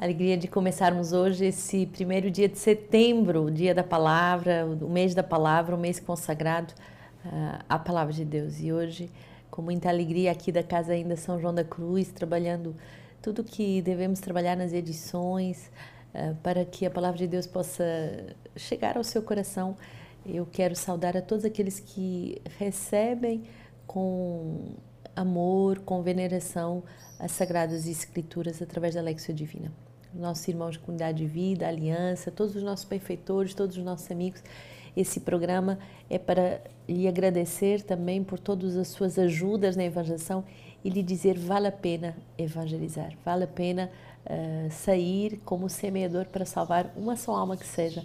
Alegria de começarmos hoje esse primeiro dia de setembro, o dia da palavra, o mês da palavra, o mês consagrado uh, à palavra de Deus. E hoje, com muita alegria aqui da Casa ainda São João da Cruz, trabalhando tudo que devemos trabalhar nas edições, uh, para que a palavra de Deus possa chegar ao seu coração. Eu quero saudar a todos aqueles que recebem com amor, com veneração as Sagradas Escrituras através da Lexio Divina nossos irmãos de comunidade de vida, aliança, todos os nossos benfeitores, todos os nossos amigos. Esse programa é para lhe agradecer também por todas as suas ajudas na evangelização e lhe dizer vale a pena evangelizar, vale a pena uh, sair como semeador para salvar uma só alma que seja,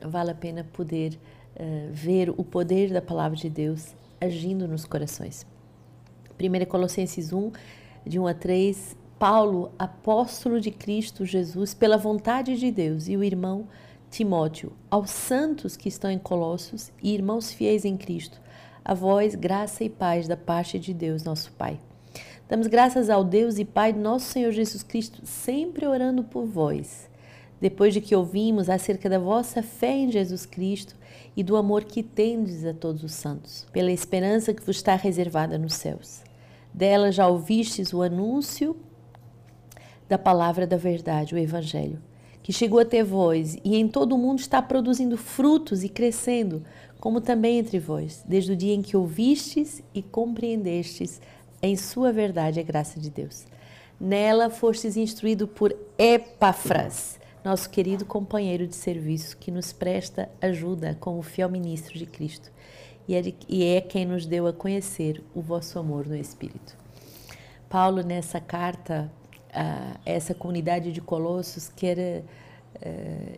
vale a pena poder uh, ver o poder da palavra de Deus agindo nos corações. 1 Colossenses 1, de 1 a 3, Paulo, apóstolo de Cristo Jesus, pela vontade de Deus, e o irmão Timóteo, aos santos que estão em Colossos e irmãos fiéis em Cristo, a vós graça e paz da parte de Deus, nosso Pai. Damos graças ao Deus e Pai do nosso Senhor Jesus Cristo, sempre orando por vós. Depois de que ouvimos acerca da vossa fé em Jesus Cristo e do amor que tendes a todos os santos, pela esperança que vos está reservada nos céus. Dela já ouvistes o anúncio da palavra da verdade, o Evangelho, que chegou até vós e em todo o mundo está produzindo frutos e crescendo, como também entre vós, desde o dia em que ouvistes e compreendestes em sua verdade a graça de Deus. Nela fostes instruído por Epafras, nosso querido companheiro de serviço, que nos presta ajuda como fiel ministro de Cristo, e é, é quem nos deu a conhecer o vosso amor no Espírito. Paulo, nessa carta a essa comunidade de Colossos quer uh,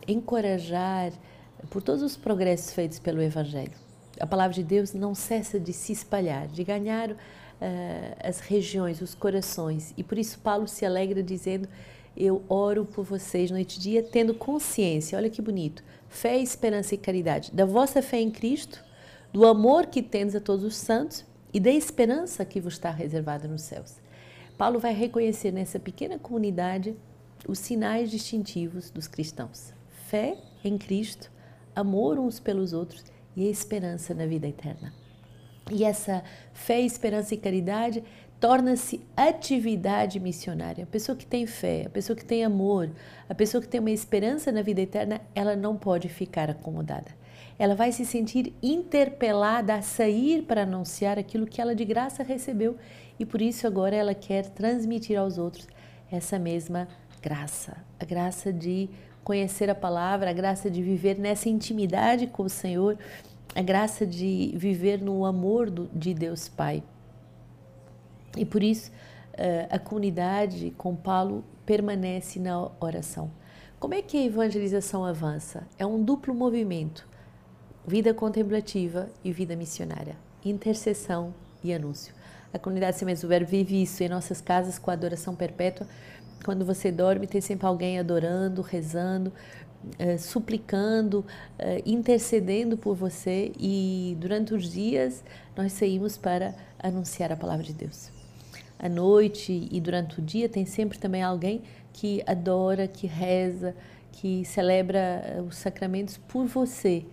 encorajar por todos os progressos feitos pelo Evangelho. A palavra de Deus não cessa de se espalhar, de ganhar uh, as regiões, os corações. E por isso Paulo se alegra dizendo: Eu oro por vocês noite e dia, tendo consciência, olha que bonito, fé, esperança e caridade, da vossa fé em Cristo, do amor que tendes a todos os santos e da esperança que vos está reservada nos céus. Paulo vai reconhecer nessa pequena comunidade os sinais distintivos dos cristãos: fé em Cristo, amor uns pelos outros e esperança na vida eterna. E essa fé, esperança e caridade torna-se atividade missionária. A pessoa que tem fé, a pessoa que tem amor, a pessoa que tem uma esperança na vida eterna, ela não pode ficar acomodada. Ela vai se sentir interpelada a sair para anunciar aquilo que ela de graça recebeu e por isso agora ela quer transmitir aos outros essa mesma graça, a graça de conhecer a palavra, a graça de viver nessa intimidade com o Senhor, a graça de viver no amor do, de Deus Pai. E por isso eh, a comunidade com Paulo permanece na oração. Como é que a evangelização avança? É um duplo movimento: vida contemplativa e vida missionária, intercessão e anúncio. A comunidade Sementes do Verbo vive isso em nossas casas com a adoração perpétua. Quando você dorme, tem sempre alguém adorando, rezando, uh, suplicando, uh, intercedendo por você. E durante os dias, nós saímos para anunciar a palavra de Deus. À noite e durante o dia, tem sempre também alguém que adora, que reza, que celebra eh, os sacramentos por você,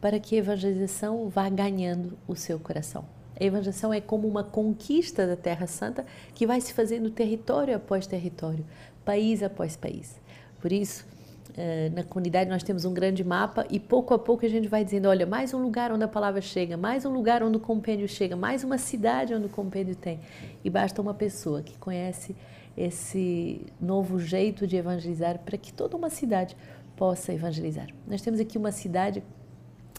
para que a evangelização vá ganhando o seu coração. A evangelização é como uma conquista da Terra Santa que vai se fazendo território após território, país após país. Por isso, eh, na comunidade nós temos um grande mapa e pouco a pouco a gente vai dizendo, olha, mais um lugar onde a palavra chega, mais um lugar onde o compêndio chega, mais uma cidade onde o compêndio tem. E basta uma pessoa que conhece esse novo jeito de evangelizar para que toda uma cidade possa evangelizar. Nós temos aqui uma cidade,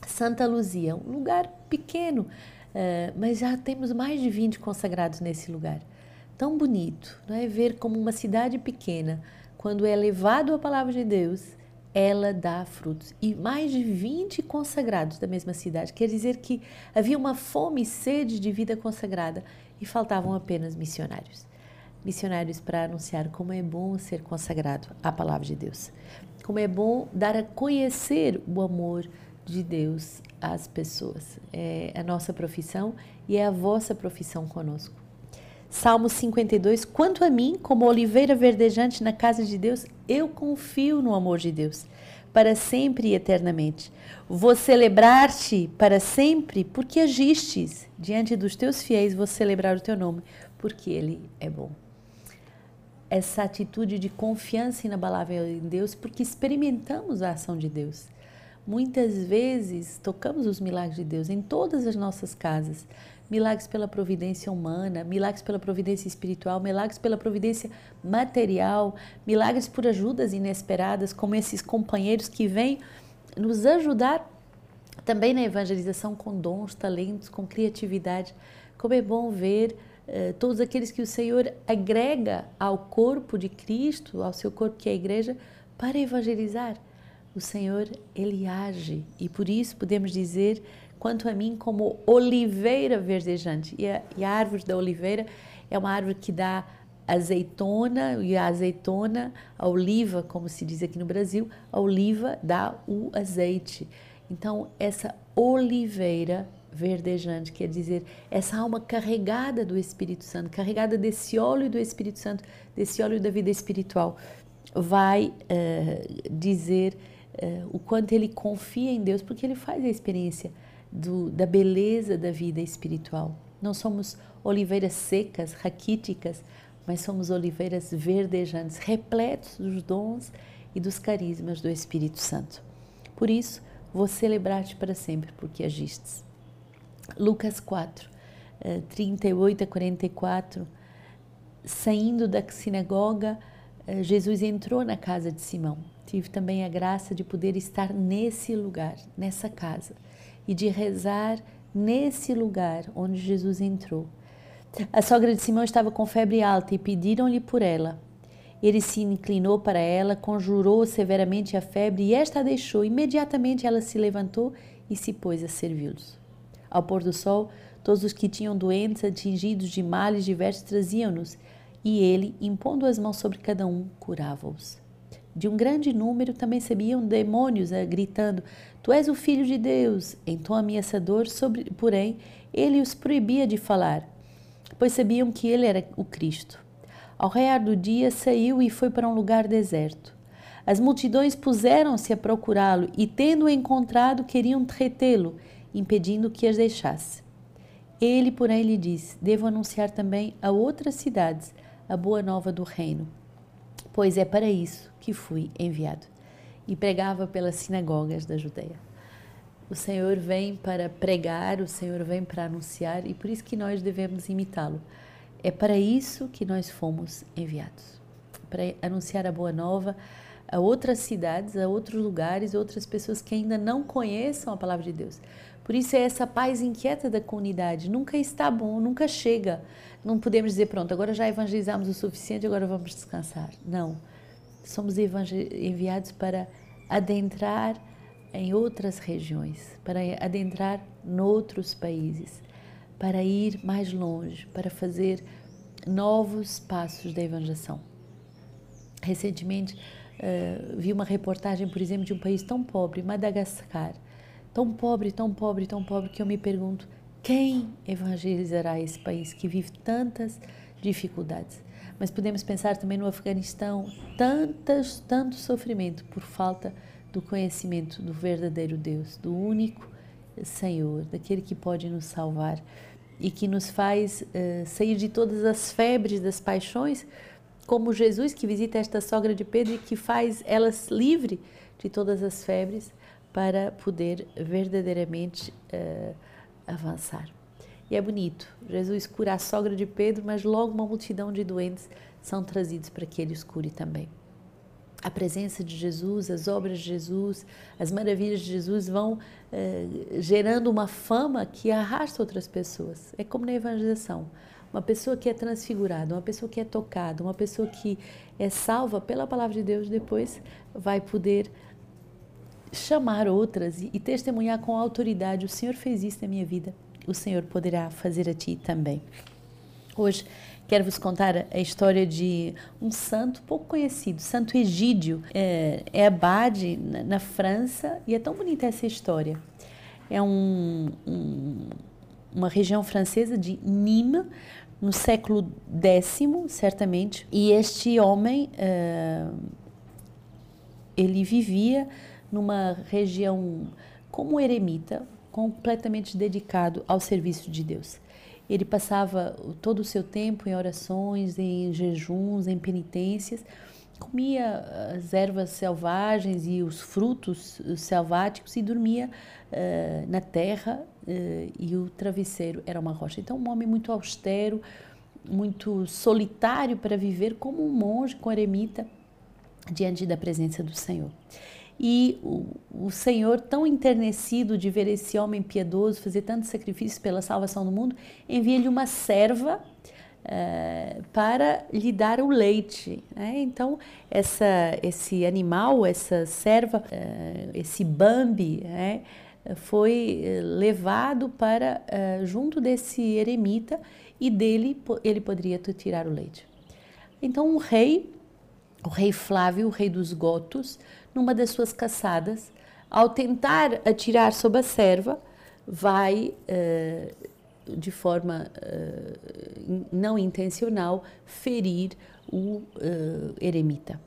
Santa Luzia, um lugar pequeno, Uh, mas já temos mais de 20 consagrados nesse lugar. Tão bonito, não é? Ver como uma cidade pequena, quando é levado a palavra de Deus, ela dá frutos. E mais de 20 consagrados da mesma cidade. Quer dizer que havia uma fome e sede de vida consagrada e faltavam apenas missionários. Missionários para anunciar como é bom ser consagrado à palavra de Deus. Como é bom dar a conhecer o amor de Deus às pessoas. É a nossa profissão e é a vossa profissão conosco. Salmo 52: Quanto a mim, como oliveira verdejante na casa de Deus, eu confio no amor de Deus, para sempre e eternamente. Vou celebrar-te para sempre, porque agistes diante dos teus fiéis, vou celebrar o teu nome, porque ele é bom. Essa atitude de confiança inabalável em Deus, porque experimentamos a ação de Deus. Muitas vezes tocamos os milagres de Deus em todas as nossas casas. Milagres pela providência humana, milagres pela providência espiritual, milagres pela providência material, milagres por ajudas inesperadas, como esses companheiros que vêm nos ajudar também na evangelização com dons, talentos, com criatividade. Como é bom ver uh, todos aqueles que o Senhor agrega ao corpo de Cristo, ao seu corpo que é a igreja, para evangelizar o Senhor, ele age e por isso podemos dizer, quanto a mim, como oliveira verdejante. E a, e a árvore da oliveira é uma árvore que dá azeitona e a azeitona, a oliva, como se diz aqui no Brasil, a oliva dá o azeite. Então, essa oliveira verdejante, quer dizer, essa alma carregada do Espírito Santo, carregada desse óleo do Espírito Santo, desse óleo da vida espiritual, vai uh, dizer uh, o quanto ele confia em Deus, porque ele faz a experiência do, da beleza da vida espiritual. Não somos oliveiras secas, raquíticas, mas somos oliveiras verdejantes, repletos dos dons e dos carismas do Espírito Santo. Por isso, vou celebrar-te para sempre, porque agistes. Lucas 4, 38 a 44. Saindo da sinagoga, eh, Jesus entrou na casa de Simão tive também a graça de poder estar nesse lugar, nessa casa, e de rezar nesse lugar onde Jesus entrou. A sogra de Simão estava com febre alta e pediram-lhe por ela. Ele se inclinou para ela, conjurou severamente a febre e esta a deixou. Imediatamente ela se levantou e se pôs a servi-los. Ao pôr do sol, todos os que tinham doentes atingidos de males diversos traziam-nos, e ele, impondo as mãos sobre cada um, curava-os de um grande número também sabiam demônios eh, gritando: Tu és o filho de Deus. Em tom ameaçador, sobre, porém, ele os proibia de falar, pois sabiam que ele era o Cristo. Ao raiar do dia, saiu e foi para um lugar deserto. As multidões puseram-se a procurá-lo e, tendo-o encontrado, queriam retê-lo, impedindo que as deixasse. Ele, porém, lhe disse: Devo anunciar também a outras cidades a boa nova do reino pois é para isso que fui enviado. E pregava pelas sinagogas da Judeia. O Senhor vem para pregar, o Senhor vem para anunciar e por isso que nós devemos imitá-lo. É para isso que nós fomos enviados para anunciar a boa nova a outras cidades, a outros lugares, outras pessoas que ainda não conheçam a palavra de Deus. Por isso é essa paz inquieta da comunidade. Nunca está bom, nunca chega. Não podemos dizer, pronto, agora já evangelizamos o suficiente, agora vamos descansar. Não. Somos enviados para adentrar em outras regiões, para adentrar noutros países, para ir mais longe, para fazer novos passos da evangelização. Recentemente uh, vi uma reportagem, por exemplo, de um país tão pobre, Madagascar, tão pobre, tão pobre, tão pobre que eu me pergunto quem evangelizará esse país que vive tantas dificuldades? Mas podemos pensar também no Afeganistão, tantas, tanto sofrimento por falta do conhecimento do verdadeiro Deus, do único Senhor, daquele que pode nos salvar e que nos faz uh, sair de todas as febres das paixões, como Jesus que visita esta sogra de Pedro e que faz elas livre de todas as febres para poder verdadeiramente uh, avançar. E é bonito, Jesus cura a sogra de Pedro, mas logo uma multidão de doentes são trazidos para que ele os cure também. A presença de Jesus, as obras de Jesus, as maravilhas de Jesus vão eh, gerando uma fama que arrasta outras pessoas. É como na evangelização. Uma pessoa que é transfigurada, uma pessoa que é tocada, uma pessoa que é salva pela palavra de Deus, depois vai poder chamar outras e, e testemunhar com autoridade: o Senhor fez isso na minha vida, o Senhor poderá fazer a ti também. Hoje quero vos contar a história de um santo pouco conhecido, Santo Egídio. É, é abade na, na, França e é tão bonita essa história. É um, um, uma região francesa de Nîmes, no século X, certamente, e este homem uh, ele vivia numa região como eremita, completamente dedicado ao serviço de Deus. Ele passava todo o seu tempo em orações, em jejuns, em penitências, comia as ervas selvagens e os frutos selváticos e dormia uh, na terra uh, e o travesseiro era uma rocha. Então, um homem muito austero, muito solitário para viver como um monge com eremita diante da presença do Senhor. E o, o, Senhor, tão enternecido de ver esse homem piedoso fazer tantos sacrifícios pela salvação do mundo, envia-lhe uma serva uh, para lhe dar o leite. Né? Então, essa, esse animal, essa serva, uh, esse Bambi, né? foi eh, levado para junto desse eremita e dele ele poderia tirar o leite. Então, o rei, o rei Flávio, o rei dos Gotos, numa das suas caçadas, ao tentar atirar sobre a serva, vai, uh, de forma uh, não intencional, ferir o uh, eremita.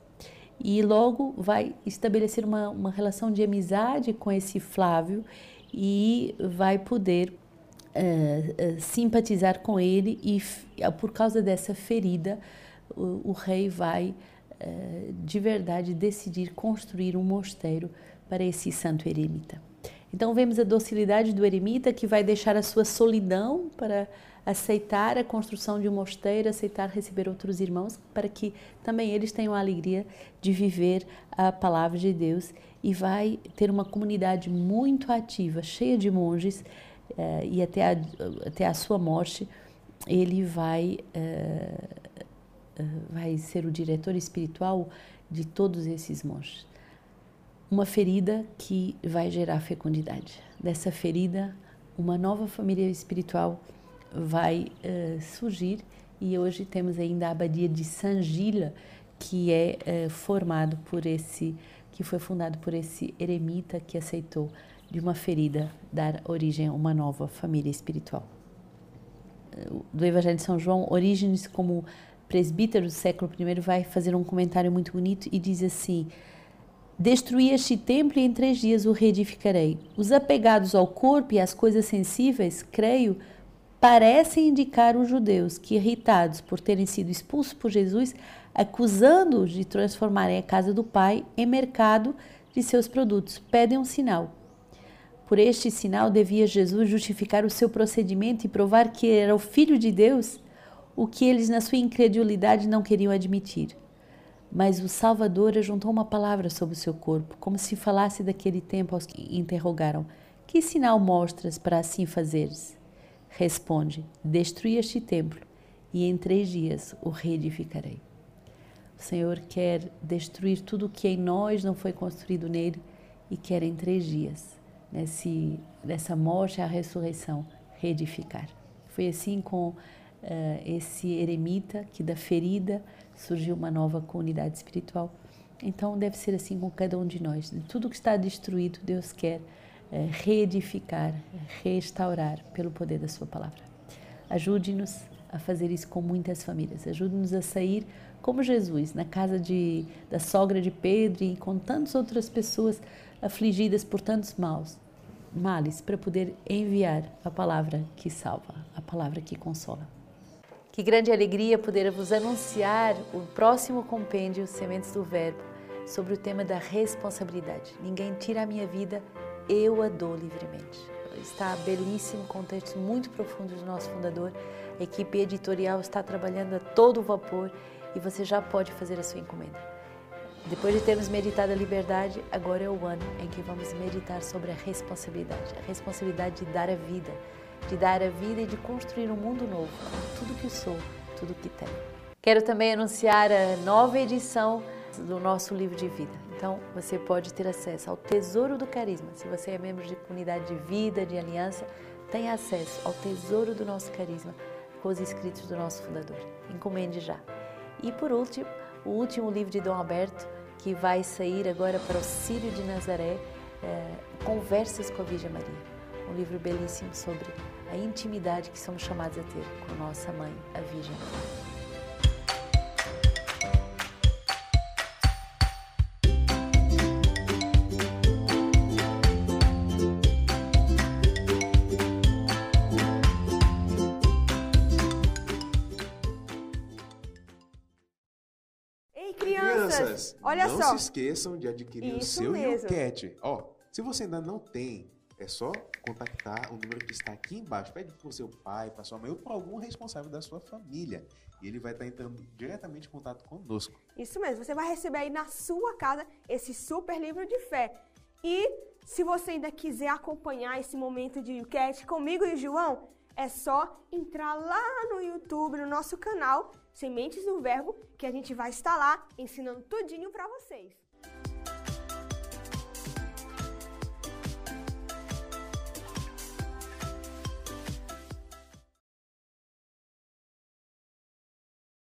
E logo vai estabelecer uma, uma relação de amizade com esse Flávio e vai poder simpatizar com ele, e por causa dessa ferida, o, o rei vai eh, de verdade decidir construir um mosteiro para esse santo eremita. Então vemos a docilidade do eremita que vai deixar a sua solidão para aceitar a construção de um mosteiro, aceitar receber outros irmãos, para que também eles tenham a alegria de viver a palavra de Deus e vai ter uma comunidade muito ativa, cheia de monges, uh, e até a, até a sua morte ele vai eh, vai ser o diretor espiritual de todos esses monges. Uma ferida que vai gerar fecundidade. Dessa ferida, uma nova família espiritual vai uh, surgir e hoje temos ainda a abadia de Saint Gilles, que é uh, formado por esse, que foi fundado por esse eremita que aceitou de uma ferida dar origem a uma nova família espiritual. Do Evangelho de São João, Orígenes como presbítero do século I, vai fazer um comentário muito bonito e diz assim: Destruí este templo e em três dias o reedificarei. Os apegados ao corpo e às coisas sensíveis, creio, parecem indicar os judeus que, irritados por terem sido expulsos por Jesus, acusando-os de transformarem a casa do Pai em mercado de seus produtos, pedem um sinal. Por este sinal devia Jesus justificar o seu procedimento e provar que era o Filho de Deus o que eles, na sua incredulidade, não queriam admitir. Mas o Salvador ajuntou uma palavra sobre o seu corpo, como se falasse daquele tempo aos que interrogaram: Que sinal mostras para assim fazeres? Responde: Destruí este templo, e em três dias o reedificarei. O Senhor quer destruir tudo o que em nós não foi construído nele e quer em três dias, nesse, nessa morte a ressurreição, reedificar. Foi assim com esse eremita, que da ferida surgiu uma nova comunidade espiritual. Então deve ser assim com cada um de nós. Tudo que está destruído, Deus quer uh, reedificar, restaurar pelo poder da Sua palavra. Ajude-nos a fazer isso com muitas famílias. Ajude-nos a sair como Jesus, na casa de, da sogra de Pedro e com tantas outras pessoas afligidas por tantos maus, males, para poder enviar a palavra que salva, a palavra que consola. Que grande alegria poder vos anunciar o próximo compêndio Sementes do Verbo sobre o tema da responsabilidade. Ninguém tira a minha vida, eu a dou livremente. Está belíssimo, com textos muito profundos do nosso fundador. A equipe editorial está trabalhando a todo vapor e você já pode fazer a sua encomenda. Depois de termos meditado a liberdade, agora é o ano em que vamos meditar sobre a responsabilidade a responsabilidade de dar a vida de dar a vida e de construir um mundo novo, tudo que sou, tudo que tenho. Quero também anunciar a nova edição do nosso livro de vida. Então, você pode ter acesso ao Tesouro do Carisma. Se você é membro de comunidade de vida, de aliança, tem acesso ao Tesouro do nosso Carisma com os escritos do nosso fundador. Encomende já. E por último, o último livro de Dom Alberto, que vai sair agora para o Sírio de Nazaré, é, Conversas com a Virgem Maria um livro belíssimo sobre a intimidade que somos chamados a ter com nossa mãe, a Virgem. Ei, crianças, olha não só. se esqueçam de adquirir o Isso seu mesmo. Ó, se você ainda não tem, é só contactar o número que está aqui embaixo. Pede para o seu pai, para sua mãe ou para algum responsável da sua família. E ele vai estar entrando diretamente em contato conosco. Isso mesmo, você vai receber aí na sua casa esse super livro de fé. E se você ainda quiser acompanhar esse momento de YouCat comigo e João, é só entrar lá no YouTube, no nosso canal Sementes do Verbo, que a gente vai estar lá ensinando tudinho para vocês.